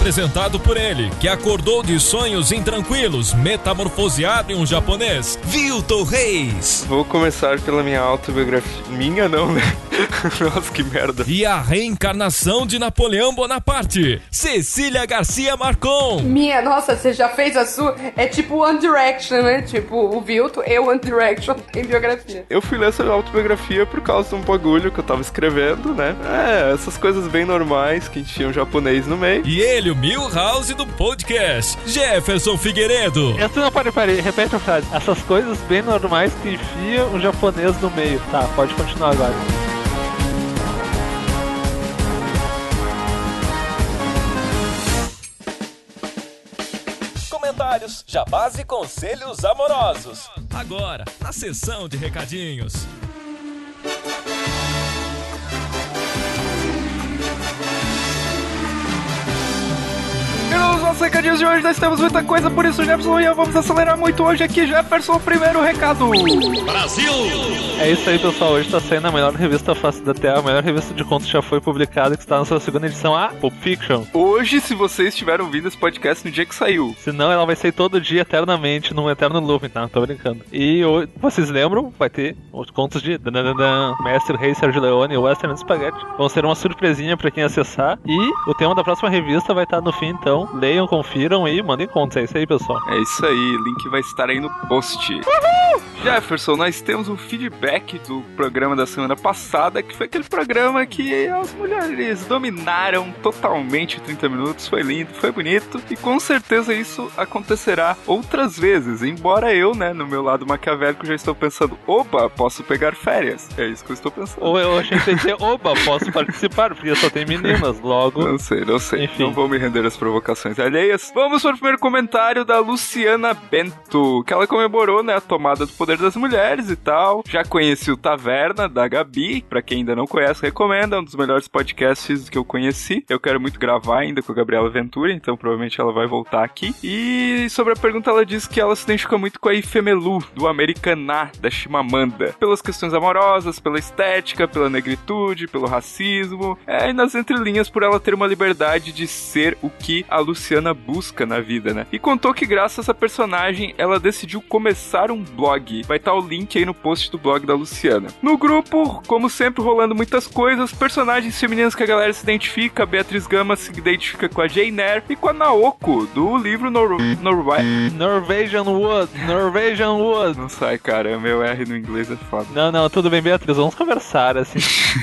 Apresentado por ele, que acordou de sonhos intranquilos, metamorfoseado em um japonês, Vilton Reis. Vou começar pela minha autobiografia. Minha não, né? Nossa, que merda. E a reencarnação de Napoleão Bonaparte, Cecília Garcia Marcon. Minha, nossa, você já fez a sua? É tipo One Direction, né? Tipo o Vilto e One Direction tem biografia. Eu fui ler essa autobiografia por causa de um bagulho que eu tava escrevendo, né? É, essas coisas bem normais que tinha um japonês no meio. E ele, o Milhouse do podcast, Jefferson Figueiredo. Essa não pode parar, repete a frase. Essas coisas bem normais que enfia um japonês no meio. Tá, pode continuar agora. Comentários, jabás e conselhos amorosos. Agora, na sessão de recadinhos. Recadinhos de hoje nós temos muita coisa, por isso, Jefferson e eu vamos acelerar muito hoje aqui. Jefferson, o primeiro recado. Brasil! É isso aí, pessoal. Hoje tá saindo a melhor revista face da Terra, a melhor revista de contos já foi publicada, que está na sua segunda edição, a Pulp Fiction. Hoje, se vocês estiveram ouvindo esse podcast no dia que saiu. Senão ela vai sair todo dia, eternamente, num eterno looping, tá? Tô brincando. E hoje, vocês lembram? Vai ter os contos de Mestre Rei Sergio Leone e Western Spaghetti. Vão ser uma surpresinha pra quem acessar. E o tema da próxima revista vai estar no fim, então leiam, confiram e mandem contos. É isso aí, pessoal. É isso aí, link vai estar aí no post. Jefferson, nós temos um feedback do programa da semana passada, que foi aquele programa que as mulheres dominaram totalmente 30 minutos. Foi lindo, foi bonito, e com certeza isso acontecerá outras vezes. Embora eu, né, no meu lado maquiavélico, já estou pensando: opa, posso pegar férias. É isso que eu estou pensando. Ou eu achei que ia ser, oba, posso participar, porque só tem meninas, logo. Não sei, não sei. Enfim. Não vou me render às provocações Vamos para o primeiro comentário da Luciana Bento, que ela comemorou, né, a tomada do poder das mulheres e tal. Já conheci o Taverna, da Gabi. Pra quem ainda não conhece, recomendo. É um dos melhores podcasts que eu conheci. Eu quero muito gravar ainda com a Gabriela Ventura, então provavelmente ela vai voltar aqui. E sobre a pergunta, ela diz que ela se identifica muito com a Ifemelu, do Americaná, da Chimamanda. Pelas questões amorosas, pela estética, pela negritude, pelo racismo. É, e nas entrelinhas por ela ter uma liberdade de ser o que a Luciana busca na vida, né? E contou que graças a essa personagem, ela decidiu começar um blog. Vai estar o link aí no post do blog da Luciana. No grupo, como sempre, rolando muitas coisas, personagens femininas que a galera se identifica. A Beatriz Gama se identifica com a Jane Eyre e com a Naoko, do livro Nor Norway. Norwegian Wood, Norwegian Wood. Não sai, cara, meu R no inglês é foda. Não, não, tudo bem, Beatriz, vamos conversar, assim.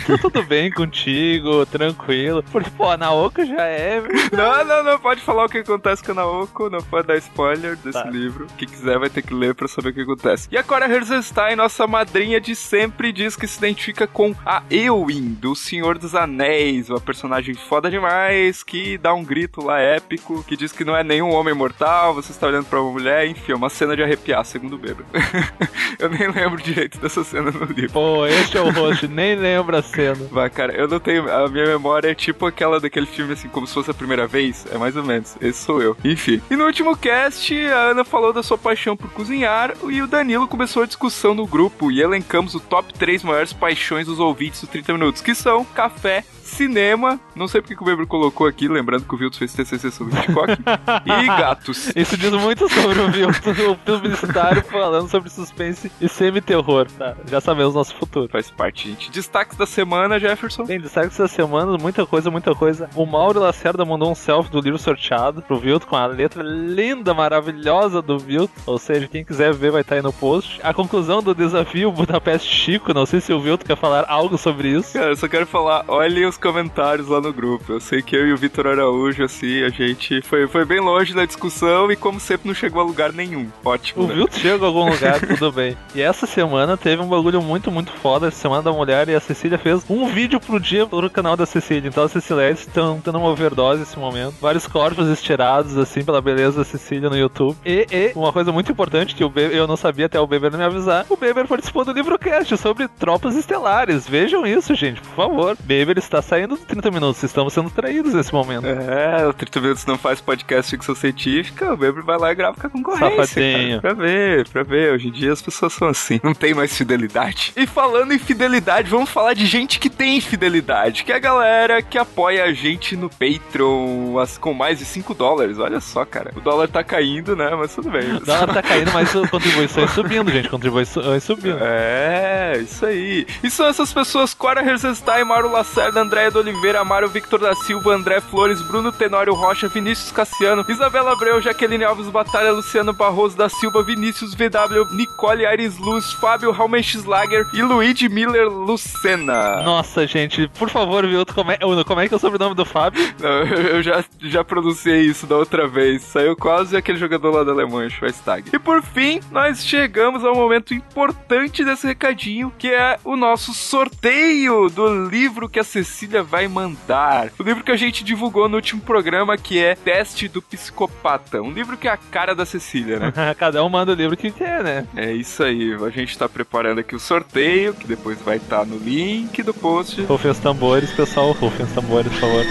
tá tudo bem contigo, tranquilo. Porque, pô, a Naoko já é. Não, não, não pode falar o que acontece com a Naoko, não pode dar spoiler desse Tá. livro. Quem quiser vai ter que ler pra saber o que acontece. E a Cora Herzenstein, nossa madrinha de sempre, diz que se identifica com a Eowyn, do Senhor dos Anéis, uma personagem foda demais, que dá um grito lá épico, que diz que não é nenhum homem mortal, você está olhando pra uma mulher, enfim, é uma cena de arrepiar, segundo o Bêbado. Eu nem lembro direito dessa cena no livro. Pô, este é o host, nem lembra a cena. Vai, cara, eu não tenho. A minha memória é tipo aquela daquele filme, assim, como se fosse a primeira vez. É mais ou menos. Esse sou eu. Enfim. E no último cast, a Ana falou da sua paixão por cozinhar e o Danilo começou a discussão no grupo e elencamos o top 3 maiores paixões dos ouvintes do 30 Minutos, que são café. Cinema, não sei porque que o Weber colocou aqui, lembrando que o Viltos fez TCC sobre Hitchcock, e gatos. Isso diz muito sobre o Vilton, o publicitário falando sobre suspense e semi-terror. Tá, já sabemos nosso futuro. Faz parte, gente. Destaques da semana, Jefferson. Bem, destaque essa semana, muita coisa, muita coisa. O Mauro Lacerda mandou um selfie do livro sorteado pro Vilton com a letra linda, maravilhosa do Vilton. Ou seja, quem quiser ver vai estar aí no post. A conclusão do desafio Budapeste Chico, não sei se o Vilton quer falar algo sobre isso. Cara, eu só quero falar, olhem os comentários lá no grupo. Eu sei que eu e o Vitor Araújo, assim, a gente foi, foi bem longe da discussão e, como sempre, não chegou a lugar nenhum. Ótimo. O né? Chega a algum lugar, tudo bem. E essa semana teve um bagulho muito, muito foda, essa Semana da Mulher, e a Cecília fez um vídeo pro dia pro canal da Cecília. Então a Cecília estão tendo uma overdose nesse momento. Vários corpos estirados, assim, pela beleza da Cecília no YouTube. E, e uma coisa muito importante que o Be- eu não sabia até o Beber me avisar. O Beber participou do livrocast sobre tropas estelares. Vejam isso, gente, por favor. Beber está saindo dos 30 minutos. Estamos sendo traídos nesse momento. É, o 30 Minutos não faz podcast ficção científica, o Beber vai lá e grava com a concorrência. Safadinho. Cara, pra ver, pra ver. Hoje em dia as pessoas são assim. Não tem mais fidelidade. E falando em fidelidade, vamos falar de gente que tem fidelidade. Que é a galera que apoia a gente no Patreon as- com mais de 5 dólares. Olha só, cara. O dólar tá caindo, né? Mas tudo bem. O dólar tá caindo, mas contribuições subindo, gente. Contribuições subindo. É, isso aí. E são essas pessoas: Cora Herzenstein, Mauro Lacerda, Andréia do Oliveira, Amaro Victor da Silva, André Flores, Bruno Tenório Rocha, Vinícius Cassiano, Isabela Abreu, Jaqueline Alves Batalha, Luciano Barroso da Silva, Vinícius VW, Nicole Aires Luz, Fábio Raumenschlager e Luigi Miller Lucena. Nossa, gente, por favor, viu? Como é, como é que é o sobrenome do Fábio? Não, eu já, já pronunciei isso da outra vez. Saiu quase aquele jogador lá da Alemanha, Schweinsteiger. E por fim, nós chegamos ao momento importante desse recadinho, que é o nosso sorteio do livro que a Cecília vai mandar. O livro que a gente divulgou no último programa, que é Teste do Psicopata. Um livro que é a cara da Cecília, né? Cada um manda o livro que quer, né? É isso aí. A gente tá preparando aqui o sorteio, que depois vai estar no link do post. Rufem os tambores, pessoal. Rufem os tambores, por favor.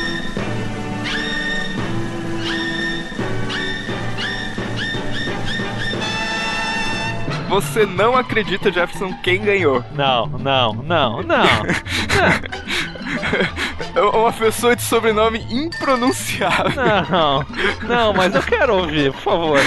Você não acredita, Jefferson, quem ganhou? Não, não, não, não. É Uma pessoa de sobrenome impronunciável. Não, não, mas eu quero ouvir, por favor.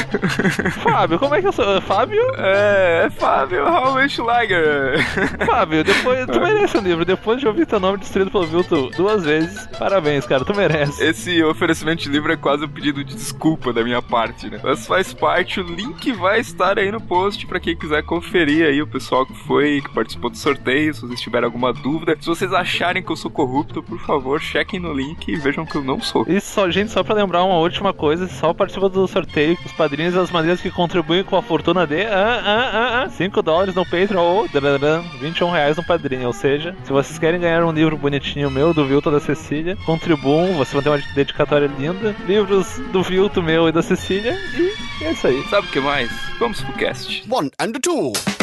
Fábio, como é que eu sou? Fábio? É, é Fábio Raumenschlager. Fábio, depois, tu merece um livro. Depois de ouvir teu nome destruído pelo Vilto duas vezes, parabéns, cara, tu merece. Esse oferecimento de livro é quase um pedido de desculpa da minha parte, né? Mas faz parte, o link vai estar aí no post pra quem quiser conferir aí o pessoal que foi, que participou do sorteio, se vocês tiverem alguma dúvida. Se vocês acharem que eu sou corrupto, por favor, chequem no link e vejam que eu não sou. E só, gente, só pra lembrar uma última coisa, só participa do sorteio os padrinhos e as maneiras que contribuem com a fortuna de ah, ah, ah, ah, 5 dólares no Patreon ou drararã, 21 reais no padrinho. Ou seja, se vocês querem ganhar um livro bonitinho meu, do Vilto da Cecília, contribuam, vocês vão ter uma dedicatória linda, livros do Vilto meu e da Cecília, e é isso aí. Sabe o que mais? Vamos pro cast. One and a two.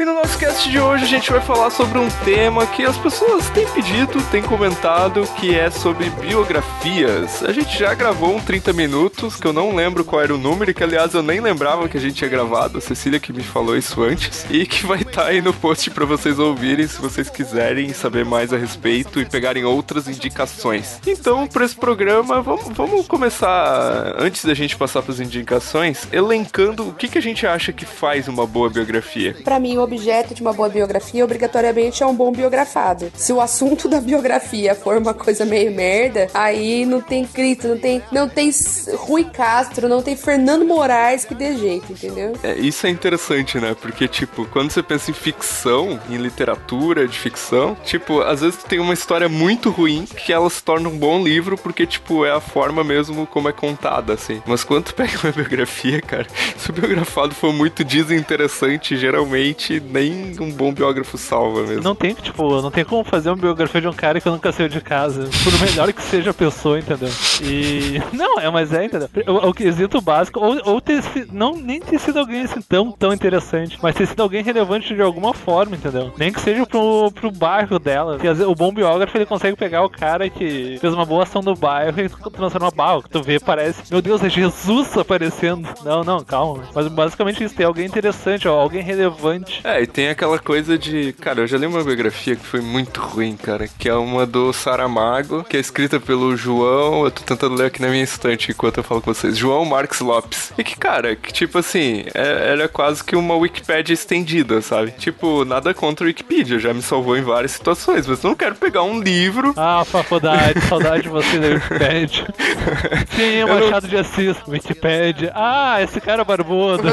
E no nosso cast de hoje a gente vai falar sobre um tema que as pessoas têm pedido, têm comentado, que é sobre biografias. A gente já gravou um 30 minutos, que eu não lembro qual era o número, e que aliás eu nem lembrava que a gente tinha gravado, a Cecília que me falou isso antes, e que vai estar aí no post para vocês ouvirem se vocês quiserem saber mais a respeito e pegarem outras indicações. Então, para esse programa, vamos, vamos começar, antes da gente passar para as indicações, elencando o que, que a gente acha que faz uma boa biografia. Pra mim, o objeto de uma boa biografia, obrigatoriamente, é um bom biografado. Se o assunto da biografia for uma coisa meio merda, aí não tem Cristo, não tem, não tem Rui Castro, não tem Fernando Moraes que dê jeito, entendeu? É, isso é interessante, né? Porque, tipo, quando você pensa em ficção, em literatura de ficção, tipo, às vezes tem uma história muito ruim que ela se torna um bom livro porque, tipo, é a forma mesmo como é contada, assim. Mas quando tu pega uma biografia, cara, se o biografado for muito desinteressante, geralmente nem um bom biógrafo salva mesmo. Não tem, tipo, não tem como fazer uma biografia de um cara que nunca saiu de casa. Por melhor que seja a pessoa, entendeu? E. Não, é, mas é, entendeu? O, o quesito básico, ou, ou ter sido. Não, nem ter sido alguém assim tão, tão interessante, mas ter sido alguém relevante de alguma forma, entendeu? Nem que seja pro, pro bairro dela. Vezes, o bom biógrafo ele consegue pegar o cara que fez uma boa ação no bairro e transforma barro. Que tu vê, parece. Meu Deus, é Jesus aparecendo. Não, não, calma. Mas basicamente isso, tem alguém interessante, ó, alguém relevante. É, e tem aquela coisa de. Cara, eu já li uma biografia que foi muito ruim, cara. Que é uma do Saramago, que é escrita pelo João. Eu tô tentando ler aqui na minha estante enquanto eu falo com vocês. João Marques Lopes. E que, cara, que tipo assim, é, ela é quase que uma Wikipédia estendida, sabe? Tipo, nada contra a Wikipedia, já me salvou em várias situações, mas eu não quero pegar um livro. Ah, faculdade, saudade de você da Wikipedia. Sim, Machado de Assis, Wikipedia. Ah, esse cara barbudo.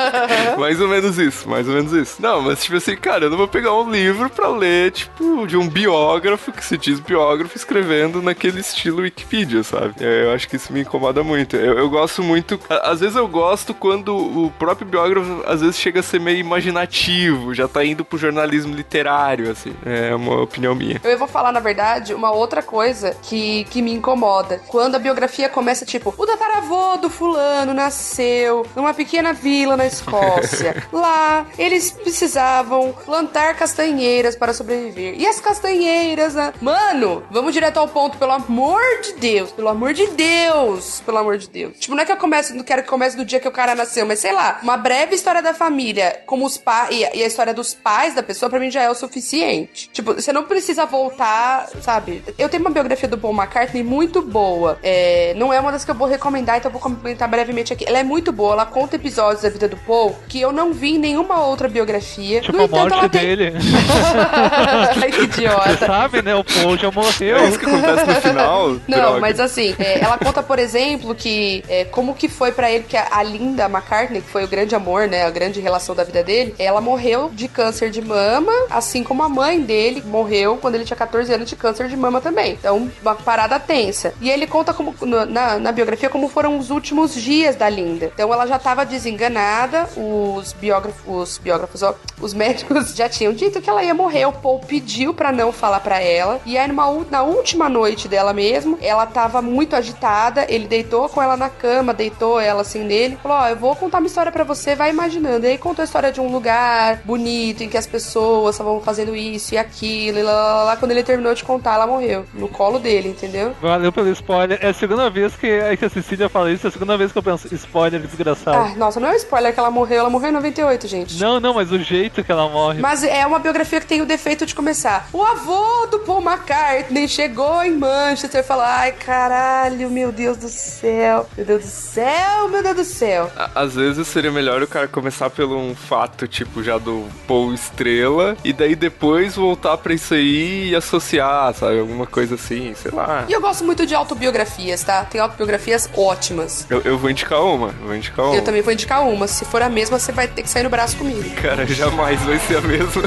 mais ou menos isso, mais ou menos isso. Não, mas tipo assim, cara, eu não vou pegar um livro pra ler, tipo, de um biógrafo, que se diz biógrafo, escrevendo naquele estilo Wikipedia, sabe? É, Eu acho que isso me incomoda muito. Eu, eu gosto muito. a- Às vezes eu gosto quando o próprio biógrafo, às vezes, chega a ser meio imaginativo, já tá indo pro jornalismo literário, assim. É uma opinião minha. Eu vou falar, na verdade, uma outra coisa que, que me incomoda. Quando a biografia começa, tipo, o tataravô do fulano nasceu numa pequena vila na Escócia. Lá, eles precisavam plantar castanheiras para sobreviver. E as castanheiras, né? Mano, vamos direto ao ponto, pelo amor de Deus. Pelo amor de Deus. Pelo amor de Deus. Tipo, não é que eu comece, não quero que comece do dia que o cara nasceu, mas sei lá, uma breve história da família, como os pais, e, a- história dos pais da pessoa, pra mim já é o suficiente. Tipo, você não precisa voltar, sabe? Eu tenho uma biografia do Paul McCartney muito boa. É, não é uma das que eu vou recomendar, então eu vou comentar brevemente aqui. Ela é muito boa, ela conta episódios da vida do Paul que eu não vi em nenhuma outra biografia. Tipo no a entanto, morte tem. dele. Ai, que Você idiota. sabe, né? O Paul já morreu. É isso que acontece no final? Não, droga. mas assim, é, ela conta, por exemplo, que é, como que foi pra ele que a, a Linda McCartney, que foi o grande amor, né, a grande relação da vida dele, ela morreu de câncer de mama, assim como a mãe dele morreu quando ele tinha 14 anos de câncer de mama também. Então, uma parada tensa. E ele conta como na, na biografia como foram os últimos dias da Linda. Então, ela já tava desenganada, os biógrafos, os biógrafos, os médicos já tinham dito que ela ia morrer. O Paul pediu pra não falar pra ela. E aí, numa, na última noite dela mesmo, ela tava muito agitada. Ele deitou com ela na cama, deitou ela assim nele. Falou: Ó, eu vou contar uma história pra você, vai imaginando. E aí contou a história de um lugar bonito em que as pessoas estavam fazendo isso e aquilo. E lá, lá, lá. Quando ele terminou de contar, ela morreu. No colo dele, entendeu? Valeu pelo spoiler. É a segunda vez que, é que a Cecília fala isso, é a segunda vez que eu penso, spoiler desgraçado. Ah, nossa, não é um spoiler que ela morreu. Ela morreu em 98, gente. Não, não, mas o jeito que ela morre. Mas é uma biografia que tem o defeito de começar. O avô do Paul McCartney chegou em Manchester e falou: Ai, caralho, meu Deus do céu. Meu Deus do céu, meu Deus do céu. Às vezes seria melhor o cara começar pelo um fato, tipo, já do Paul Estrela, e daí depois voltar pra isso aí e associar, sabe? Alguma coisa assim, sei lá. E eu gosto muito de autobiografias, tá? Tem autobiografias ótimas. Eu, eu vou indicar uma, eu vou indicar uma. Eu também vou indicar uma. Se for a mesma, você vai ter que sair no braço comigo. Cara, jamais vai ser a mesma.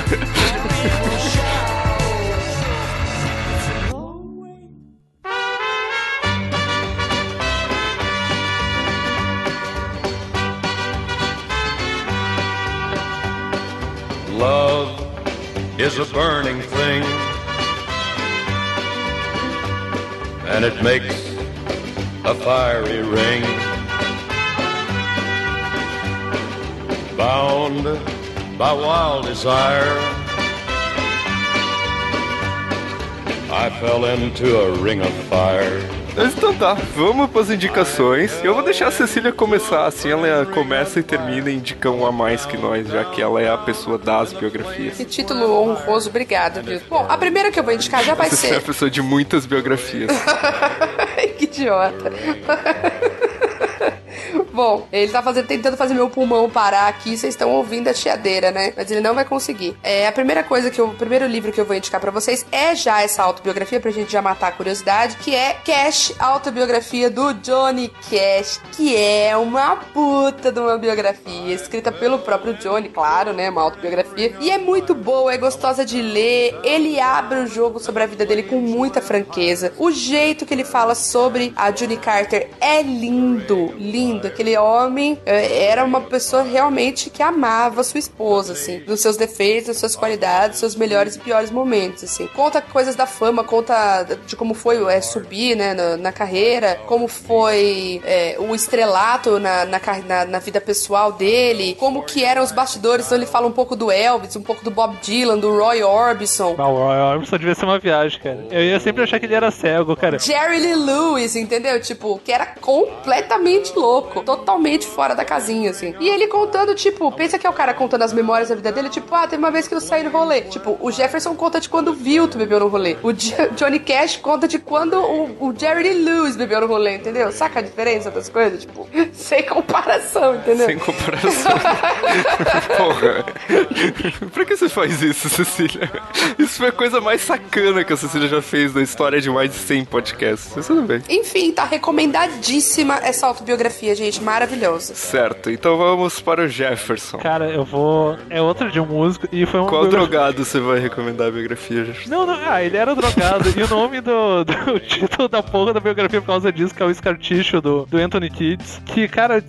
Love is a burning thing, and it makes a fiery ring. Bound by wild desire, I fell into a ring of fire. Mas então tá, vamos pras indicações. Eu vou deixar a Cecília começar, assim ela começa e termina e indica um a mais que nós, já que ela é a pessoa das biografias. Que título honroso, obrigado, viu? Bom, a primeira que eu vou indicar já vai Você é a ser. pessoa de muitas biografias. que idiota. Bom, ele tá fazendo, tentando fazer meu pulmão parar aqui, vocês estão ouvindo a chiadeira, né? Mas ele não vai conseguir. É, a primeira coisa que eu, o primeiro livro que eu vou indicar pra vocês é já essa autobiografia, pra gente já matar a curiosidade, que é Cash, autobiografia do Johnny Cash, que é uma puta de uma biografia, escrita pelo próprio Johnny, claro, né? Uma autobiografia. E é muito boa, é gostosa de ler. Ele abre o jogo sobre a vida dele com muita franqueza. O jeito que ele fala sobre a Judy Carter é lindo, lindo. Aquele homem é, era uma pessoa realmente que amava sua esposa, assim, dos seus defeitos, das suas qualidades, seus melhores e piores momentos, assim. Conta coisas da fama, conta de como foi é, subir, né, na, na carreira, como foi é, o estrelato na, na, na- na vida pessoal dele, como que eram os bastidores. Então ele fala um pouco do Elvis, um pouco do Bob Dylan, do Roy Orbison. Ah, o Roy Orbison devia ser uma viagem, cara. Eu ia sempre achar que ele era cego, cara. Jerry Lee Lewis, entendeu? Tipo, que era completamente louco, totalmente fora da casinha, assim. E ele contando, tipo, pensa que é o cara contando as memórias da vida dele, tipo, ah, teve uma vez que eu saí no rolê. Tipo, o Jefferson conta de quando viu tu bebeu no rolê. O J- Johnny Cash conta de quando o, o Jerry Lewis bebeu no rolê, entendeu? Saca a diferença das coisas? Tipo, sem comparação, entendeu? Sem comparação. Porra. Por que você faz isso, Cecília? Isso foi a coisa mais sacana que a Cecília já fez na história de mais de 100 podcasts. Mas tudo bem. Enfim, tá recomendadíssima essa autobiografia, gente. Maravilhoso. Certo, então vamos para o Jefferson. Cara, eu vou. É outro de um músico e foi um. Qual drogado você vai recomendar a biografia, Jefferson? Não, não, ah, ele era drogado. e o nome do, do título da porra da biografia por causa disso, que é o Scarticho do, do Anthony Kids. Que, cara,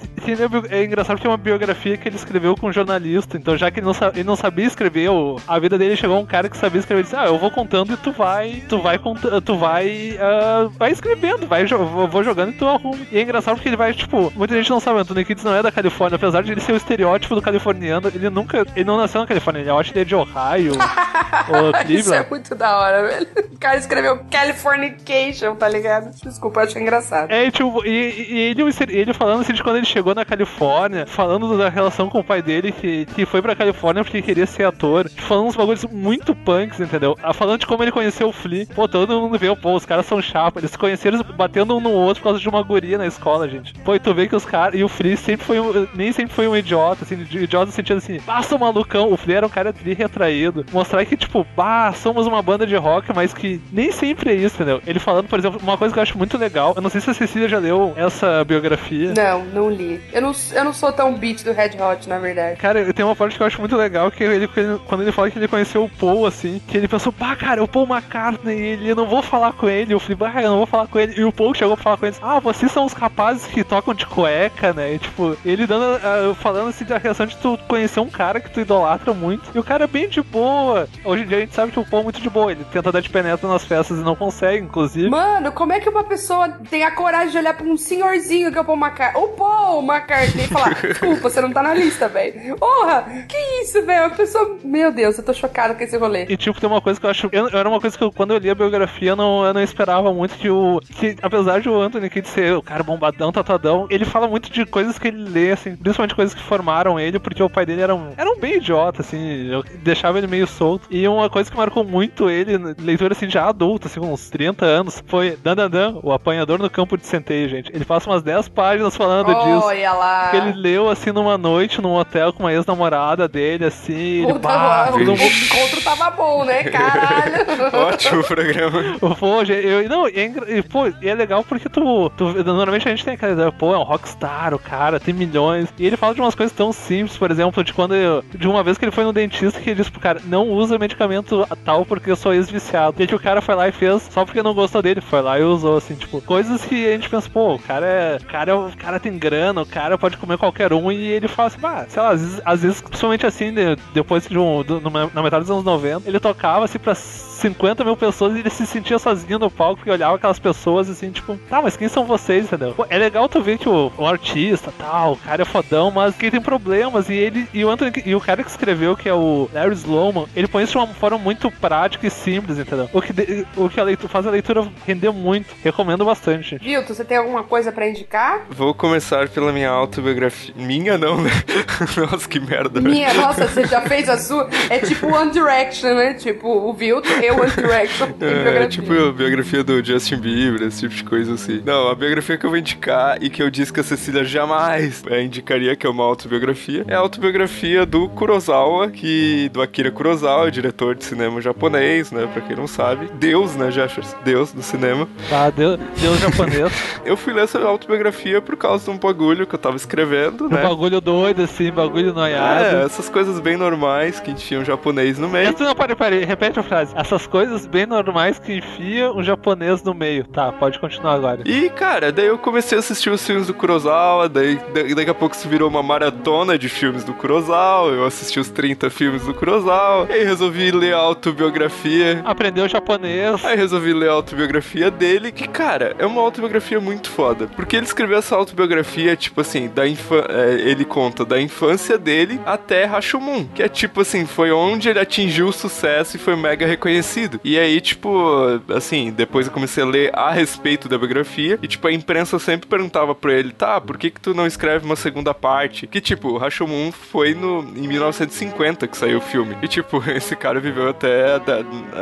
é engraçado porque é uma biografia que ele escreveu com um jornalista. Então, já que ele não, ele não sabia escrever, a vida dele chegou um cara que sabia escrever. Ele disse: Ah, eu vou contando e tu vai. Tu vai contando. Tu vai. Uh, vai escrevendo, vai, vou jogando e tu arruma. E é engraçado porque ele vai, tipo, muita gente não sabe, Anthony Kids não é da Califórnia, apesar de ele ser o estereótipo do californiano, ele nunca. Ele não nasceu na Califórnia, ele, eu acho que ele é de Ohio. Isso é muito da hora, velho. O cara escreveu Californication, tá ligado? Desculpa, eu achei engraçado. É, tipo, e, e ele, ele falando assim de quando ele chegou na Califórnia, falando da relação com o pai dele, que, que foi pra Califórnia porque queria ser ator, falando uns bagulhos muito punks, entendeu? Ah, falando de como ele conheceu o Flea. Pô, todo mundo vê, pô, os caras são chapas, eles se conheceram batendo um no outro por causa de uma guria na escola, gente. Pô, e tu vê que os caras. E o Flea sempre foi um. Nem sempre foi um idiota, assim, de idiota no sentido assim, basta o malucão. O Flea era um cara tri retraído. Mostrar que, tipo, bah, somos uma banda de rock, mas que nem sempre é isso, entendeu? Ele falando, por exemplo, uma coisa que eu acho muito legal. Eu não sei se a Cecília já leu essa biografia. Não, não li. Eu não, eu não sou tão beat do Red Hot, na verdade. Cara, tem uma parte que eu acho muito legal, que ele, quando ele fala que ele conheceu o Paul, assim, que ele pensou, pá, cara, o Paul McCartney, ele, eu não vou falar com ele. Eu falei, bah, eu não vou falar com ele. E o Paul chegou pra falar com ele, ah, vocês são os rapazes que tocam de cueca, né? E, tipo, ele dando, falando assim da reação de tu conhecer um cara que tu idolatra muito. E o cara é bem de boa. Hoje em dia a gente sabe que o Paul é muito de boa. Ele tenta dar de penetra nas festas e não consegue, inclusive. Mano, como é que uma pessoa tem a coragem de olhar pra um senhorzinho que é o Paul McCartney? O Paul McCartney e falar, desculpa, você não tá na lista, velho. Porra, que isso, velho? A pessoa. Meu Deus, eu tô chocada com esse rolê. E tipo, tem uma coisa que eu acho. Eu, era uma coisa que eu, quando eu li a biografia, eu não, eu não esperava muito que o. Que apesar de o Anthony Kidd ser o cara bombadão, tatuadão, ele fala muito de coisas que ele lê, assim, principalmente coisas que formaram ele, porque o pai dele era um, era um bem idiota, assim, eu deixava ele meio solto. E uma coisa que marcou muito ele, leitura assim, já adulto, assim, com uns 30 anos, foi Dan Dan Dan, o apanhador no campo de centeio, gente. Ele passa umas 10 páginas falando Olha disso. Olha lá. Que ele leu, assim, numa noite, num hotel com uma ex-namorada dele, assim. Puta, ele, o, o encontro tava bom, né? Caralho. Ótimo programa. Pô, eu, não, é, pô, é legal porque tu, tu, Normalmente a gente tem aquela ideia, pô, é um rockstar, o cara tem milhões. E ele fala de umas coisas tão simples, por exemplo, de quando. Eu, de uma vez que ele foi no dentista que ele disse pro cara, não usa medicamento tal porque eu sou ex-viciado. E que o cara foi lá e fez só porque não gostou dele. Foi lá e usou, assim, tipo, coisas que a gente pensa, pô, o cara é. O cara, é, o cara tem grana, o cara pode comer qualquer um. E ele fala assim, ah, sei lá, às vezes, às vezes principalmente assim, de, depois de um. Na metade dos anos 90, ele tocava assim pra 50 mil pessoas e ele se sentia sozinho no palco porque olhava aquelas pessoas assim, tipo, tá, mas quem são vocês, entendeu? Pô, é legal tu ver que o, o artista, tal, o cara é fodão, mas que tem problemas e ele e o Anthony e o cara que escreveu, que é o Larry Sloman, ele põe isso de uma forma muito prática e simples, entendeu? O que, de, o que a leitura, faz a leitura render muito. Recomendo bastante, gente. Vilto, você tem alguma coisa para indicar? Vou começar pela minha autobiografia. Minha não, né? nossa, que merda. Minha, nossa, você já fez a sua? É tipo One Direction, né? Tipo, o Vilto o One Direction. é, tipo a biografia do Justin Bieber, esse tipo de coisa assim. Não, a biografia que eu vou indicar e que eu disse que a Cecília jamais é, indicaria, que é uma autobiografia, é a autobiografia do Kurosawa, que do Akira Kurosawa, diretor de cinema japonês, né? Pra quem não sabe. Deus, né, Jeffers? Deus do cinema. Ah, Deus, Deus japonês. eu fui ler essa autobiografia por causa de um bagulho que eu tava escrevendo, né? Um bagulho doido, assim, bagulho noiado. É, essas coisas bem normais que tinha um japonês no meio. Não, peraí, peraí, repete a frase. Essas coisas bem normais que enfia um japonês no meio. Tá, pode continuar agora. E, cara, daí eu comecei a assistir os filmes do Kurosawa, daí daqui a pouco se virou uma maratona de filmes do Kurosawa, eu assisti os 30 filmes do Kurosawa, aí resolvi ler a autobiografia. Aprendeu japonês. Aí resolvi ler a autobiografia dele, que, cara, é uma autobiografia muito foda. Porque ele escreveu essa autobiografia, tipo assim, da infância. É, ele conta da infância dele até Rashomon, que é tipo assim, foi onde ele atingiu o sucesso e foi mega reconhecido. E aí, tipo, assim, depois eu comecei a ler a respeito da biografia, e tipo, a imprensa sempre perguntava pra ele, tá, por que que tu não escreve uma segunda parte? Que tipo, Rashomon foi no, em 1950 que saiu o filme. E tipo, esse cara viveu até,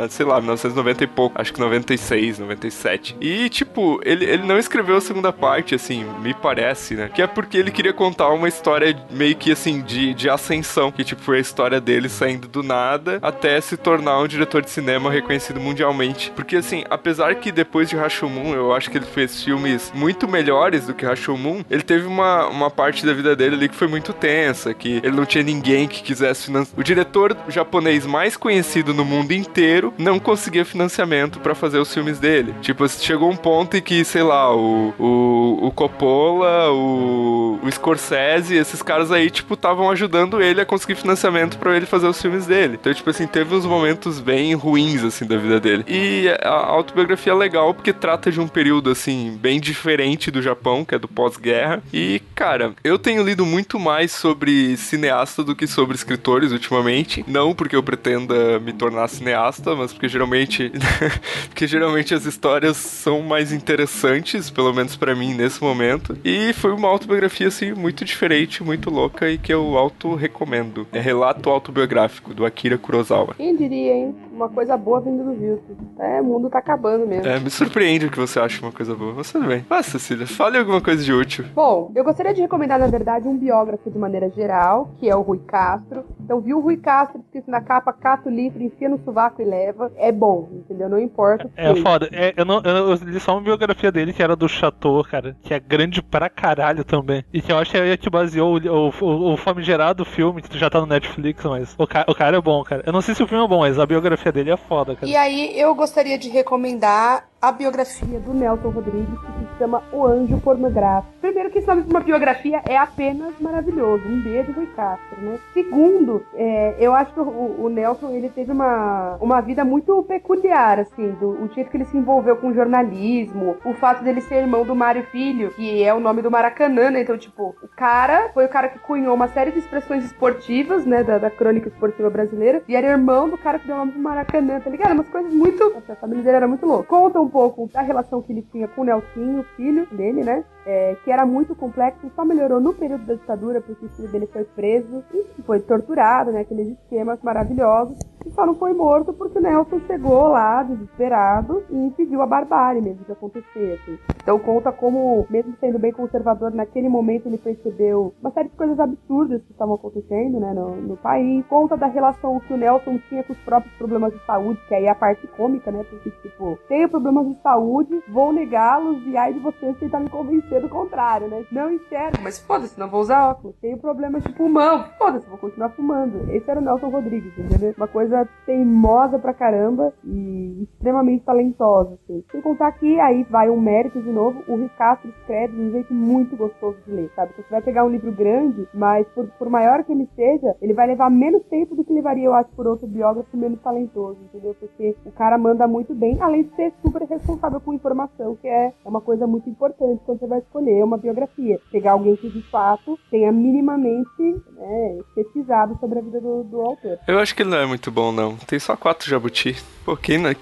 sei lá, 1990 e pouco, acho que 96, 97. E tipo, ele, ele não escreveu a segunda parte, assim, me parece, né? Que é porque ele queria contar uma história meio que assim, de, de ascensão, que tipo, foi a história dele saindo do nada até se tornar um diretor de cinema cinema reconhecido mundialmente. Porque, assim, apesar que depois de Rashomon, eu acho que ele fez filmes muito melhores do que Rashomon, ele teve uma, uma parte da vida dele ali que foi muito tensa, que ele não tinha ninguém que quisesse financiar. O diretor japonês mais conhecido no mundo inteiro não conseguia financiamento para fazer os filmes dele. Tipo, chegou um ponto em que, sei lá, o, o, o Coppola, o, o Scorsese, esses caras aí, tipo, estavam ajudando ele a conseguir financiamento para ele fazer os filmes dele. Então, tipo assim, teve uns momentos bem ruins, assim, da vida dele. E a autobiografia é legal porque trata de um período, assim, bem diferente do Japão, que é do pós-guerra. E, cara, eu tenho lido muito mais sobre cineasta do que sobre escritores ultimamente. Não porque eu pretenda me tornar cineasta, mas porque geralmente. porque geralmente as histórias são mais interessantes, pelo menos para mim nesse momento. E foi uma autobiografia, assim, muito diferente, muito louca e que eu auto recomendo. É relato autobiográfico do Akira Kurosawa. Quem diria, hein? Uma coisa boa vindo do Vilto. É, o mundo tá acabando mesmo. É, me surpreende o que você acha uma coisa boa. Mas tudo bem. Ah, Cecília, fale alguma coisa de útil. Bom, eu gostaria de recomendar, na verdade, um biógrafo de maneira geral, que é o Rui Castro. Então, viu o Rui Castro escrito na capa, cato livre, enfia no sovaco e leva. É bom, entendeu? Não importa. É, é foda. É, eu, não, eu li só uma biografia dele, que era do Chateau, cara. Que é grande pra caralho também. E que eu acho que é que baseou o, o, o famigerado filme, que já tá no Netflix, mas o, ca, o cara é bom, cara. Eu não sei se o filme é bom, mas a biografia dele é foda, cara. E aí, eu gostaria de recomendar a biografia do Nelson Rodrigues, que se chama O Anjo Pornográfico. Primeiro que esse nome de uma biografia é apenas maravilhoso. Um beijo, Rui Castro, né? Segundo, é, eu acho que o, o, Nelson, ele teve uma, uma vida muito peculiar, assim, do, o jeito que ele se envolveu com jornalismo, o fato dele ser irmão do Mário Filho, que é o nome do Maracanã, né? Então, tipo, o cara foi o cara que cunhou uma série de expressões esportivas, né, da, da crônica esportiva brasileira, e era irmão do cara que deu o nome do Maracanã, tá ligado? Umas coisas muito... A família dele era muito louca. Conta um pouco da relação que ele tinha com o Nelsinho, filho dele, né? É, que era muito complexo e só melhorou no período da ditadura, porque o filho dele foi preso e foi torturado, né? Aqueles esquemas maravilhosos. E só não foi morto porque o Nelson chegou lá, desesperado, e pediu a barbárie mesmo que acontecesse. Então conta como, mesmo sendo bem conservador, naquele momento ele percebeu uma série de coisas absurdas que estavam acontecendo, né, no, no país. Conta da relação que o Nelson tinha com os próprios problemas de saúde, que aí é a parte cômica, né? Porque, tipo, tenho problemas de saúde, vou negá-los e aí de vocês tentar me convencer do contrário, né? Não enxergo, mas foda-se, não vou usar óculos. Tenho problemas de pulmão, foda-se, vou continuar fumando. Esse era o Nelson Rodrigues, entendeu? Uma coisa teimosa pra caramba e extremamente talentosa, assim. Sem contar que aí vai um mérito de novo, o Rui Castro escreve de um jeito muito gostoso de ler, sabe? Você vai pegar um livro grande, mas por, por maior que ele seja, ele vai levar menos tempo do que levaria, eu acho, por outro biógrafo menos talentoso, entendeu? Porque o cara manda muito bem, além de ser super responsável com informação, que é, é uma coisa muito importante quando você vai escolher uma biografia. Pegar alguém que de fato tenha minimamente né, pesquisado sobre a vida do, do autor. Eu acho que ele não é muito bom, não. Tem só quatro jabuti. Pô, quem não,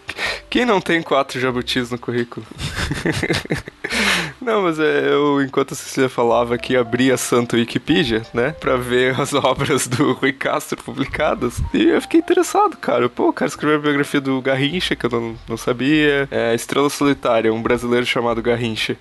quem não tem quatro jabutis no currículo? Não, mas é, eu, enquanto a Cecília falava que abria Santo Wikipedia, né, pra ver as obras do Rui Castro publicadas, e eu fiquei interessado, cara. Pô, o cara escreveu a biografia do Garrincha, que eu não, não sabia. É, Estrela Solitária, um brasileiro chamado Garrincha.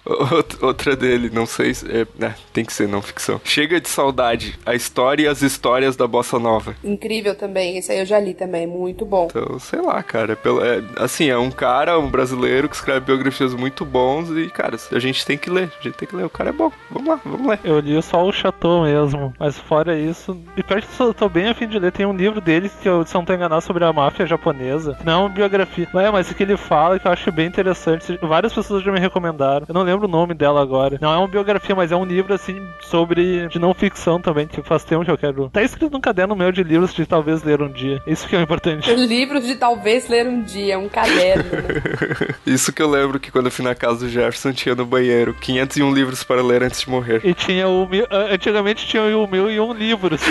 Outra dele, não sei se. É, é, tem que ser não ficção. Chega de saudade, a história e as histórias da Bossa Nova. Incrível também, esse aí eu já li também, muito bom. Então, sei lá, cara. Pelo, é, assim, é um cara, um brasileiro que escreve biografias muito bons e, cara, a gente tem que ler, a gente tem que ler. O cara é bom, vamos lá, vamos ler. Eu li só o Chateau mesmo, mas fora isso. E pior que eu tô bem afim de ler, tem um livro dele que eu, se não tô enganado, sobre a máfia japonesa. Não é uma biografia. É, mas o que ele fala que eu acho bem interessante. Várias pessoas já me recomendaram. Eu não lembro o nome dela agora. Não é uma biografia, mas é um livro assim sobre de não ficção também, que faz tempo que eu quero. Tá escrito num caderno meu de livros de talvez ler um dia. Isso que é importante. Livros de talvez ler um dia, um caderno, né? Isso que eu lembro que quando eu fui na casa do Jefferson tinha no banheiro 501 livros para ler antes de morrer. E tinha o mil, antigamente tinha o mil e um livros.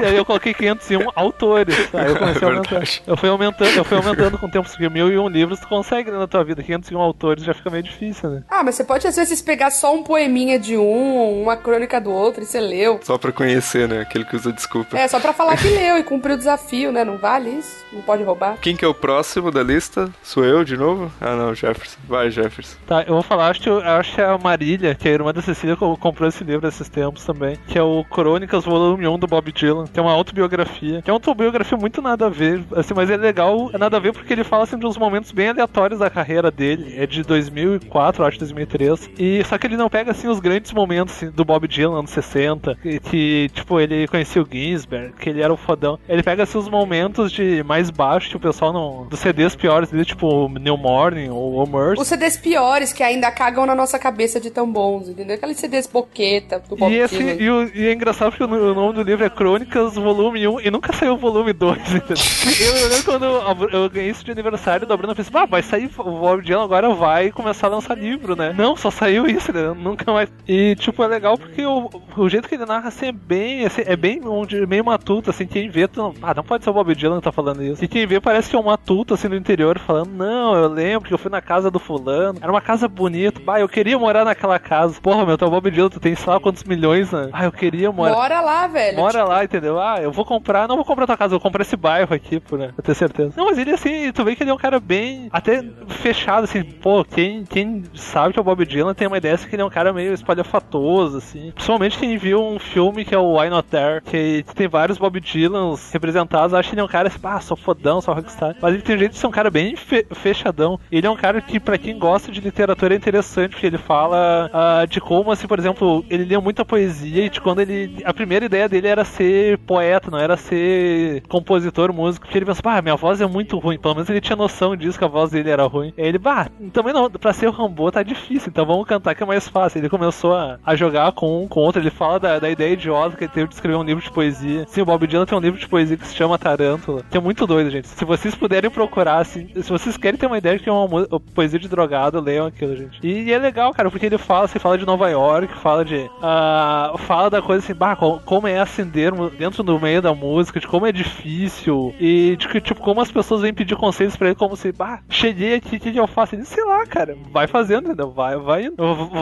aí, aí, eu coloquei 501 autores. Aí eu comecei é a aumentar. Eu fui aumentando, eu fui aumentando com o tempo, porque mil e um livros tu consegue ler na tua vida. 501 autores já fica meio difícil, né? Ah, mas você pode às vezes pegar só um poeminha de um, uma crônica do outro e você leu. Só pra conhecer, né? Aquele que usa desculpa. É, só pra falar que leu e cumpriu o desafio, né? Não vale isso? Não pode roubar. Quem que é o próximo da lista? Sou eu de novo? Ah, não, Jefferson. Vai, Jefferson. Tá, eu vou falar, acho que, acho a Marília, que é a irmã da Cecília, co- comprou esse livro esses tempos também, que é o Crônicas Volume 1 do Bob Dylan, que é uma autobiografia, que é uma autobiografia muito nada a ver, assim, mas é legal, é nada a ver porque ele fala assim de uns momentos bem aleatórios da carreira dele, é de 2004, acho 2003, e só que ele não pega assim os grandes momentos assim, do Bob Dylan anos 60, que, que, tipo ele conhecia o Ginsberg, que ele era o fodão. Ele pega assim os momentos de mais baixo que o pessoal não dos CDs piores dele, tipo New Morning ou O Mercy. Os CDs piores que ainda cagam na nossa cabeça de tão bons, entendeu? Aqueles CDs boqueta do Bob E, esse, e, o- e é engraçado porque o, nome do livro é Crônicas Volume 1 e nunca saiu o volume 2, entendeu? eu, eu lembro quando eu, eu ganhei isso de aniversário, a Bruna fez, ah, vai sair, o Bob Dylan agora vai começar a lançar livro, né? Não, só saiu isso, né? Nunca mais. E, tipo, é legal porque o, o jeito que ele narra, assim, é bem, assim, é bem onde, meio matuto, assim, quem vê, tu ah, não pode ser o Bob Dylan que tá falando isso. E quem vê parece que é um matuto, assim, no interior, falando, não, eu lembro que eu fui na casa do fulano, era uma casa bonita, bah, eu queria morar naquela casa. Porra, meu, tu é Bob Dylan, tu tem, sei lá, quantos milhões, né? Ah, eu queria morar... Bora lá, velho. Mora lá, entendeu? Ah, eu vou comprar, não vou comprar tua casa, eu vou comprar esse bairro aqui, por, né, pra ter certeza. Não, mas ele assim, tu vê que ele é um cara bem, até fechado, assim, pô, quem, quem sabe que é o Bob Dylan tem uma ideia assim, que ele é um cara meio espalhafatoso, assim. Principalmente quem viu um filme que é o Why Not There, que tem vários Bob Dylans representados, acha que ele é um cara assim, ah, sou fodão, sou rockstar. Mas ele tem jeito de ser um cara bem fe- fechadão. Ele é um cara que, pra quem gosta de literatura, é interessante, porque ele fala ah, de como, assim, por exemplo, ele lia muita poesia e de quando ele. A primeira ideia dele era ser poeta, não era ser compositor, músico, porque ele pensou, ah, minha voz é muito ruim. Pelo menos ele tinha noção disso que a voz dele era ruim. Aí ele, bah, também não, pra ser o Rambo tá difícil, então vamos cantar que é mais fácil. Ele começou a, a jogar com um com outro, ele fala da, da ideia idiota que ele teve de escrever um livro de poesia. Sim, o Bob Dylan tem um livro de poesia que se chama Tarântula, que é muito doido, gente. Se vocês puderem procurar, assim, se vocês querem ter uma ideia de que é uma poesia de drogado, leiam aquilo, gente. E, e é legal, cara, porque ele fala, assim, fala de Nova York, fala de. ah, fala da coisa assim, bah, co- como é acender dentro do meio da música, de como é difícil, e de que, tipo, como as pessoas vêm pedir conselhos pra ele, como se, bah, cheguei aqui, o que, eu faço? Ele, sei lá, cara, vai fazendo, entendeu? Vai, vai,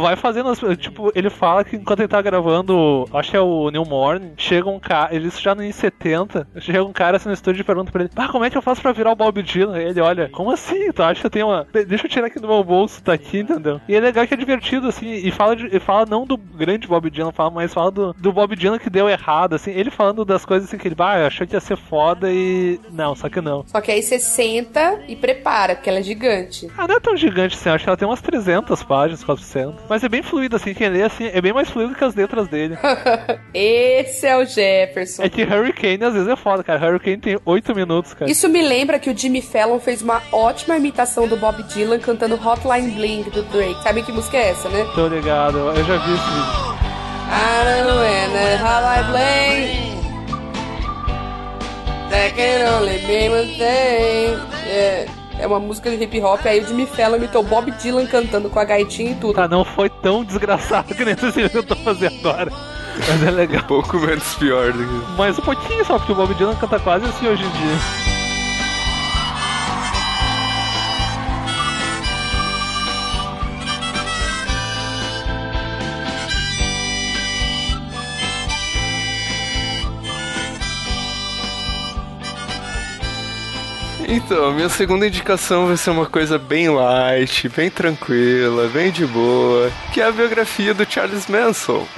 vai fazendo, as- tipo, ele fala que enquanto ele tá gravando, acho que é o New Morning, chega um cara, isso já no 70, chega um cara assim no estúdio e pergunta pra ele, ah, como é que eu faço pra virar o Bob Dylan? Ele olha, como assim? Tu acha que eu tenho uma. De- Deixa eu tirar aqui do meu bolso, tá aqui, entendeu? E é legal que é divertido, assim, e fala, de, e fala não do grande Bob Dylan, fala, mas fala do, do Bob Dylan que deu errado, assim, ele falando das coisas assim que ele, ah, achou que ia ser foda e. Não, só que não. Só que aí você senta e prepara, porque ela é gigante. Ah, não é tão gigante assim, acho que ela tem umas 300 páginas, 400. Mas é bem fluido, assim, quem lê, assim, é bem mais fluido que as letras dele. Esse é o Jefferson. É que Hurricane às vezes é foda, cara. Hurricane tem 8 minutos, cara. Isso me lembra que o Jimmy Fallon fez uma ótima imitação do Bob Dylan cantando Hotline Bling do Drake. Sabe que música é essa, né? Tô ligado, eu já vi esse vídeo. I don't know when the Hotline Bling. That can only be one thing. É, é uma música de hip hop. Aí o Jimmy Fallon imitou Bob Dylan cantando com a gaitinha e tudo. Tá, não foi tão desgraçado que nem esse vídeo que eu tô fazendo agora. Mas é legal. Pouco menos pior do que. Mas um pouquinho só, porque o Bob Dylan canta quase assim hoje em dia. Então, minha segunda indicação vai ser uma coisa bem light, bem tranquila, bem de boa, que é a biografia do Charles Manson.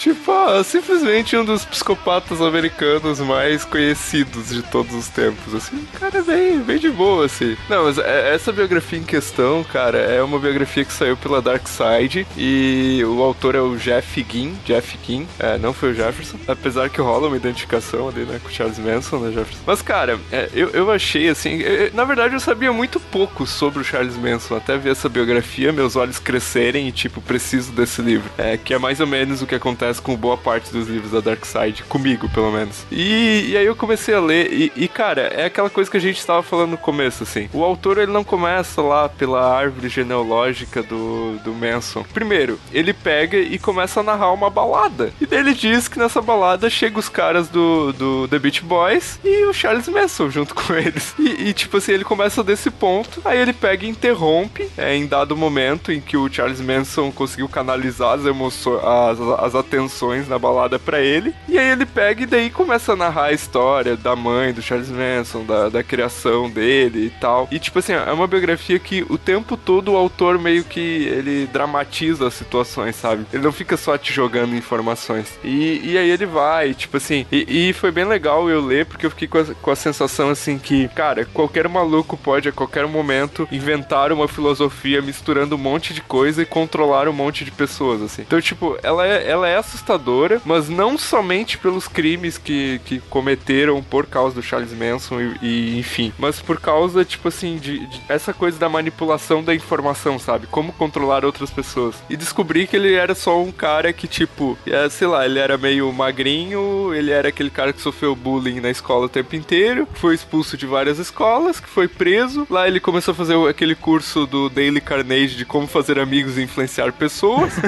tipo, ó, simplesmente um dos psicopatas americanos mais conhecidos de todos os tempos, assim, cara bem, bem de boa, assim. Não, mas é- essa biografia em questão, cara, é uma biografia que saiu pela Dark Side e o autor é o Jeff Ginn, Jeff Ginn, é, não foi o Jefferson, apesar que rola uma identificação ali, né, com o Charles Manson, né, Jefferson. Mas, cara, é, eu, eu achei, assim, eu- eu- na verdade eu sabia muito pouco sobre o Charles Manson, até ver essa biografia, meus olhos crescerem e, tipo, preciso desse livro. É, que é mais ou menos o que acontece com boa parte dos livros da Dark Side, comigo, pelo menos. E, e aí eu comecei a ler, e, e, cara, é aquela coisa que a gente estava falando no começo, assim. O autor, ele não começa lá pela árvore genealógica do, do Manson. Primeiro, ele pega e começa a narrar uma balada. E daí ele diz que nessa balada chega os caras do, do The Beach Boys e o Charles Manson junto com eles. E, e, tipo assim, ele começa desse ponto, aí ele pega e interrompe, é, em dado momento em que o Charles Manson conseguiu canalizar as emoções, as, as atenções na balada pra ele. E aí ele pega e daí começa a narrar a história da mãe, do Charles Manson, da, da criação dele e tal. E tipo assim, é uma biografia que o tempo todo o autor meio que ele dramatiza as situações, sabe? Ele não fica só te jogando informações. E, e aí ele vai, tipo assim, e, e foi bem legal eu ler, porque eu fiquei com a, com a sensação assim que, cara, qualquer maluco pode a qualquer momento inventar uma filosofia misturando um monte de coisa e controlar um monte de pessoas, assim. Então, tipo, ela é, ela é assustadora, mas não somente pelos crimes que, que cometeram por causa do Charles Manson e, e enfim, mas por causa, tipo assim, de, de, essa coisa da manipulação da informação, sabe? Como controlar outras pessoas. E descobri que ele era só um cara que, tipo, é, sei lá, ele era meio magrinho, ele era aquele cara que sofreu bullying na escola o tempo inteiro, foi expulso de várias escolas, que foi preso. Lá ele começou a fazer aquele curso do Daily Carnage de como fazer amigos e influenciar pessoas.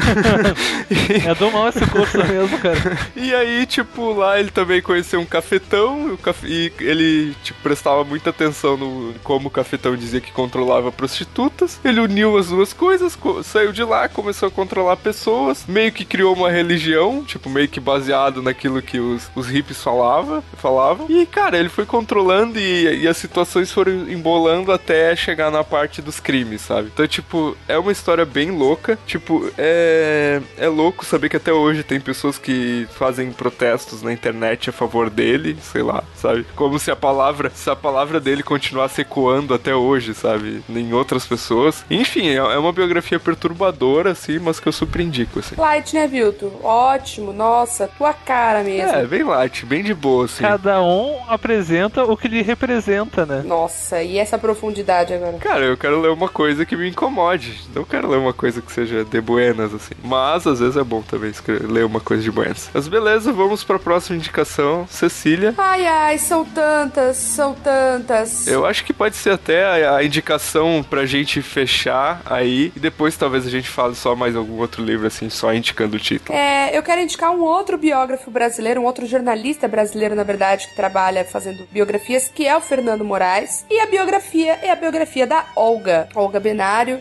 É do mal esse curso mesmo, cara. E aí, tipo, lá ele também conheceu um cafetão caf... e ele, tipo, prestava muita atenção no como o cafetão dizia que controlava prostitutas. Ele uniu as duas coisas, co- saiu de lá, começou a controlar pessoas, meio que criou uma religião, tipo, meio que baseado naquilo que os, os hippies falava, falavam. E, cara, ele foi controlando e, e as situações foram embolando até chegar na parte dos crimes, sabe? Então, tipo, é uma história bem louca. Tipo, é, é louco saber que até hoje tem pessoas que fazem protestos na internet a favor dele, sei lá, sabe? Como se a palavra, se a palavra dele continuasse ecoando até hoje, sabe? Em outras pessoas. Enfim, é é uma biografia perturbadora, assim, mas que eu super indico, assim. Light, né, Vilto? Ótimo, nossa, tua cara mesmo. É, bem light, bem de boa, assim. Cada um apresenta o que lhe representa, né? Nossa, e essa profundidade agora? Cara, eu quero ler uma coisa que me incomode. Não quero ler uma coisa que seja de buenas, assim. Mas às vezes é bom também escrever, ler uma coisa de buenas. Mas beleza, vamos pra próxima indicação. Cecília. Ai, ai, são tantas, são tantas. Eu acho que pode ser até a, a indicação pra gente fechar aí. E depois talvez a gente fale só mais algum outro livro, assim, só indicando o título. É, eu quero indicar um outro biógrafo brasileiro, um outro jornalista brasileiro, na verdade, que trabalha fazendo biografias, que é o Fernando Moraes. E a biografia é a biografia da Olga. Olga Benário,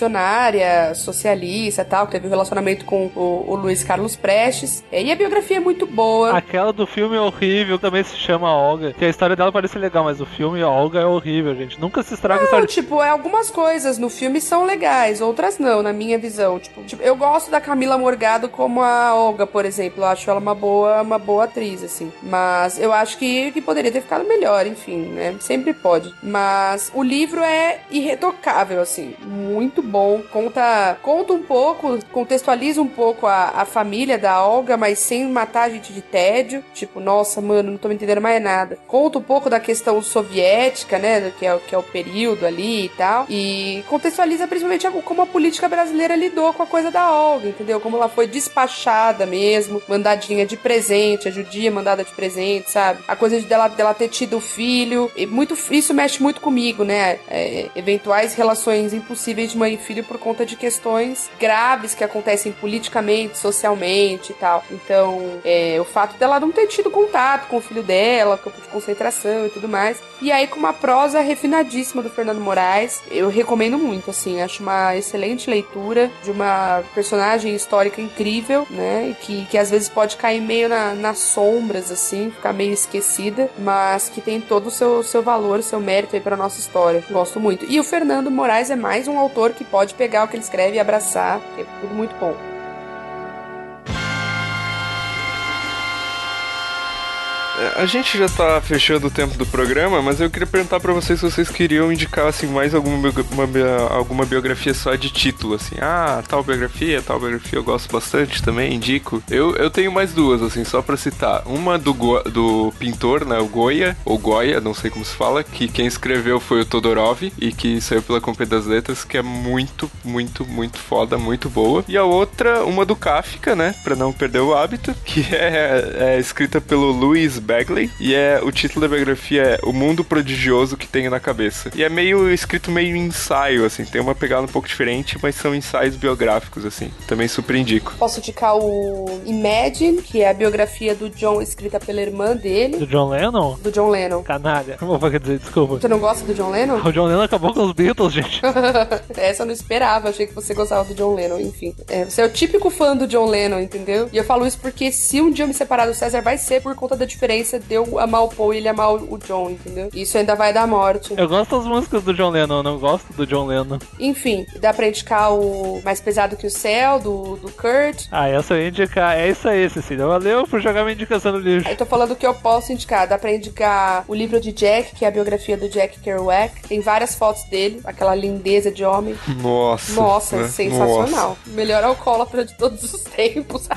revolucionária, socialista tal, que teve um relacionamento com o, o Luiz Carlos Prestes. E a biografia é muito boa. Aquela do filme é horrível, também se chama Olga. Que a história dela parece legal, mas o filme Olga é horrível, gente. Nunca se estraga a Não, história. tipo, é, algumas coisas no filme são legais, outras não, na minha visão. Tipo, tipo, eu gosto da Camila Morgado como a Olga, por exemplo. Eu acho ela uma boa, uma boa atriz, assim. Mas eu acho que, que poderia ter ficado melhor, enfim, né? Sempre pode. Mas o livro é irretocável, assim. Muito bom. Conta, conta um pouco, contextualiza um pouco a, a família da Olga, mas sem matar a gente de tédio. Tipo, nossa, mano, não tô me entendendo mais nada. Conta um pouco da questão soviética, né? Que é, que é o período ali e tal. E contextualiza principalmente como a política brasileira lidou com a coisa da Olga, entendeu? Como ela foi despachada mesmo, mandadinha de presente, a judia mandada de presente, sabe? A coisa de dela, dela ter tido filho. E muito, isso mexe muito comigo, né? É, eventuais relações impossíveis de mãe e filho por conta de questões graves que acontecem politicamente, socialmente e tal. Então, é, o fato dela não ter tido contato com o filho dela, campo de concentração e tudo mais. E aí, com uma prosa refinadíssima do Fernando Moraes, eu recomendo muito, assim, acho uma excelente leitura de uma personagem histórica incrível, né? Que, que às vezes pode cair meio na, nas sombras, assim, ficar meio esquecida, mas que tem todo o seu, seu valor, seu mérito aí pra nossa história. Gosto muito. E o Fernando Moraes é mais um autor que pode pegar o que ele escreve e abraçar, é tudo muito bom. A gente já tá fechando o tempo do programa, mas eu queria perguntar pra vocês se vocês queriam indicar assim mais alguma, uma alguma biografia só de título, assim. Ah, tal biografia, tal biografia eu gosto bastante também, indico. Eu, eu tenho mais duas, assim, só pra citar. Uma do, do pintor, né, o Goya, ou Goya, não sei como se fala, que quem escreveu foi o Todorov e que saiu pela Companhia das Letras, que é muito, muito, muito foda, muito boa. E a outra, uma do Kafka, né, pra não perder o hábito, que é, é escrita pelo Louis Bagley. E é o título da biografia é O Mundo Prodigioso que Tenho na Cabeça. E é meio escrito meio ensaio, assim. Tem uma pegada um pouco diferente, mas são ensaios biográficos, assim. Também super indico. Posso indicar o Imagine, que é a biografia do John escrita pela irmã dele. Do John Lennon? Do John Lennon. Canalha. Como vou dizer, desculpa. Você não gosta do John Lennon? O John Lennon acabou com os Beatles, gente. Essa eu não esperava, achei que você gostava do John Lennon, enfim. É, você é o típico fã do John Lennon, entendeu? E eu falo isso porque se um dia eu me separar do César, vai ser por conta da diferença de eu amar o Paul e ele amar o John, entendeu? Isso ainda vai dar morte. Eu gosto das músicas do John Lennon, eu não gosto do John Lennon. Enfim, dá pra indicar o Mais Pesado que o Céu, do, do Kurt. Ah, essa eu ia indicar. É isso aí, Cecília. Valeu por jogar minha indicação no lixo. Eu tô falando que eu posso indicar. Dá pra indicar o livro de Jack, que é a biografia do Jack Kerouac. Tem várias fotos dele, aquela lindeza de homem. Nossa. Nossa, né? sensacional. Melhor alcoólatra de todos os tempos.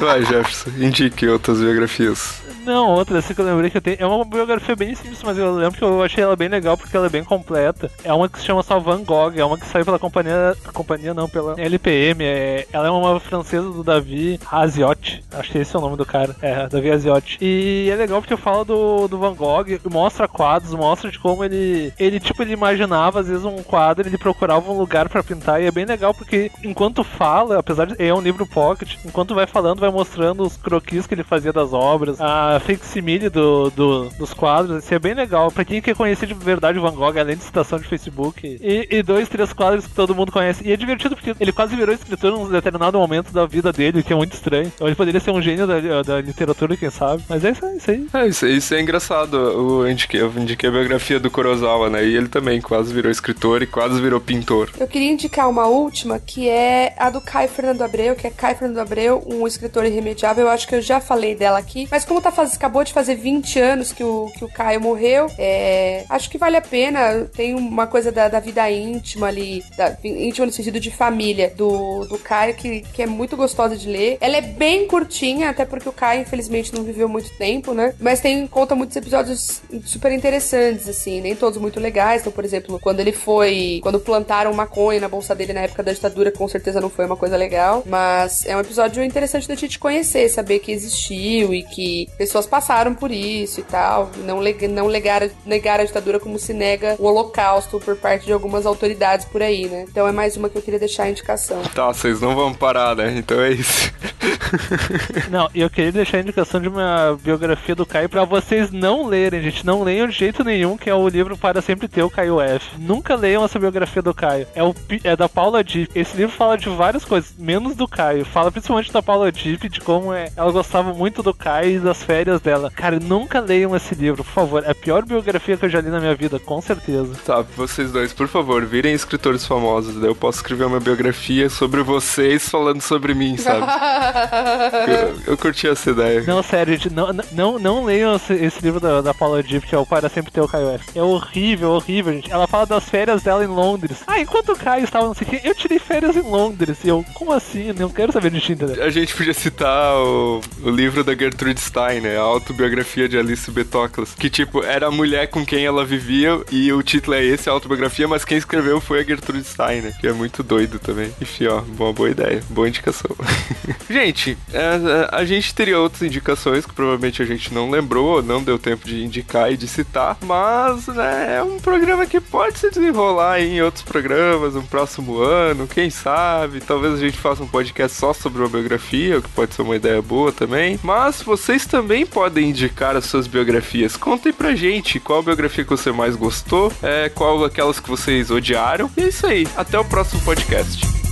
Vai, Jefferson, indique outras biografias. Não, outra, assim que eu lembrei que eu tenho. É uma biografia bem simples, mas eu lembro que eu achei ela bem legal porque ela é bem completa. É uma que se chama só Van Gogh, é uma que saiu pela companhia. Companhia não, pela LPM. É, ela é uma francesa do Davi Aziotti. Acho que esse é o nome do cara. É, Davi Aziotti. E é legal porque fala do, do Van Gogh, mostra quadros, mostra de como ele. Ele, tipo, ele imaginava, às vezes, um quadro, ele procurava um lugar para pintar. E é bem legal porque enquanto fala, apesar de. É um livro pocket, enquanto vai falando, vai mostrando os croquis que ele fazia das obras. A facsimile do, do, dos quadros, isso é bem legal. Pra quem quer conhecer de verdade o Van Gogh, além de citação de Facebook, e, e, dois, três quadros que todo mundo conhece. E é divertido porque ele quase virou escritor num determinado momento da vida dele, que é muito estranho. Então ele poderia ser um gênio da, da literatura, quem sabe. Mas é isso, é isso aí. É, isso, isso é engraçado. Eu indiquei, eu indiquei a biografia do Kurosawa, né? E ele também quase virou escritor e quase virou pintor. Eu queria indicar uma última, que é a do Caio Fernando Abreu, que é Caio Fernando Abreu, um escritor irremediável. Eu acho que eu já falei dela aqui. Mas como tá faz, acabou de fazer 20 anos que o, que o Caio morreu, é, acho que vale a pena. Tem uma coisa da, da vida íntima ali, da, íntima no sentido de família do, do Caio, que, que é muito gostosa de ler. Ela é bem curtinha, até porque o Caio, infelizmente, não viveu muito tempo, né? Mas tem conta muitos episódios super interessantes, assim, nem todos muito legais. Então, por exemplo, quando ele foi. Quando plantaram maconha na bolsa dele na época da ditadura, com certeza não foi uma coisa legal. Mas é um episódio interessante da gente conhecer, saber que existiu e que pessoas passaram por isso e tal. Não, não legar, negar a ditadura como se nega o holocausto por parte de algumas autoridades por aí, né? Então é mais uma que eu queria deixar a indicação. Tá, vocês não vão parar, né? Então é isso. não, e eu queria deixar a indicação de uma biografia do Caio pra vocês não lerem, gente. Não leiam de jeito nenhum, que é o livro Para Sempre Ter o Caio F. Nunca leiam essa biografia do Caio. É, o, é da Paula Dipp. Esse livro fala de várias coisas, menos do Caio. Fala principalmente da Paula Dipp, de como é, ela gostava muito do Caio e das férias dela. Cara, nunca leiam esse livro, por favor. É a pior biografia que eu já li na minha vida, com certeza. Tá, vocês dois, por favor, virem escritores famosos. Daí eu posso escrever uma biografia sobre vocês falando sobre mim, sabe? eu, eu curti essa ideia. Não, sério, gente, não, não, não leiam esse, esse livro da, da Paula Dipp, que é o Para Sempre Ter o Caio F. É horrível, horrível, gente. Ela fala das férias dela em Londres. Ah, enquanto o Caio estava não sei o que, eu tirei férias em Londres. E eu, como assim? Eu não quero saber de Tinder. A gente podia citar o, o livro da Gertrude Stein, A autobiografia de Alice Betoclas. Que, tipo, era a mulher com quem ela vivia e o título é esse, a autobiografia, mas quem escreveu foi a Gertrude Stein, né? Que é muito doido também. Enfim, ó, boa, boa ideia. Boa indicação. gente, é, a gente teria outras indicações que provavelmente a gente não lembrou, não deu tempo de indicar e de citar, mas, né, é um programa que pode se desenrolar em outros programas no próximo ano, quem sabe? Talvez a gente faça um podcast só sobre uma biografia, que pode ser uma ideia boa também. Mas vocês também podem indicar as suas biografias. Contem pra gente qual biografia que você mais gostou, é, qual aquelas que vocês odiaram. E é isso aí. Até o próximo podcast.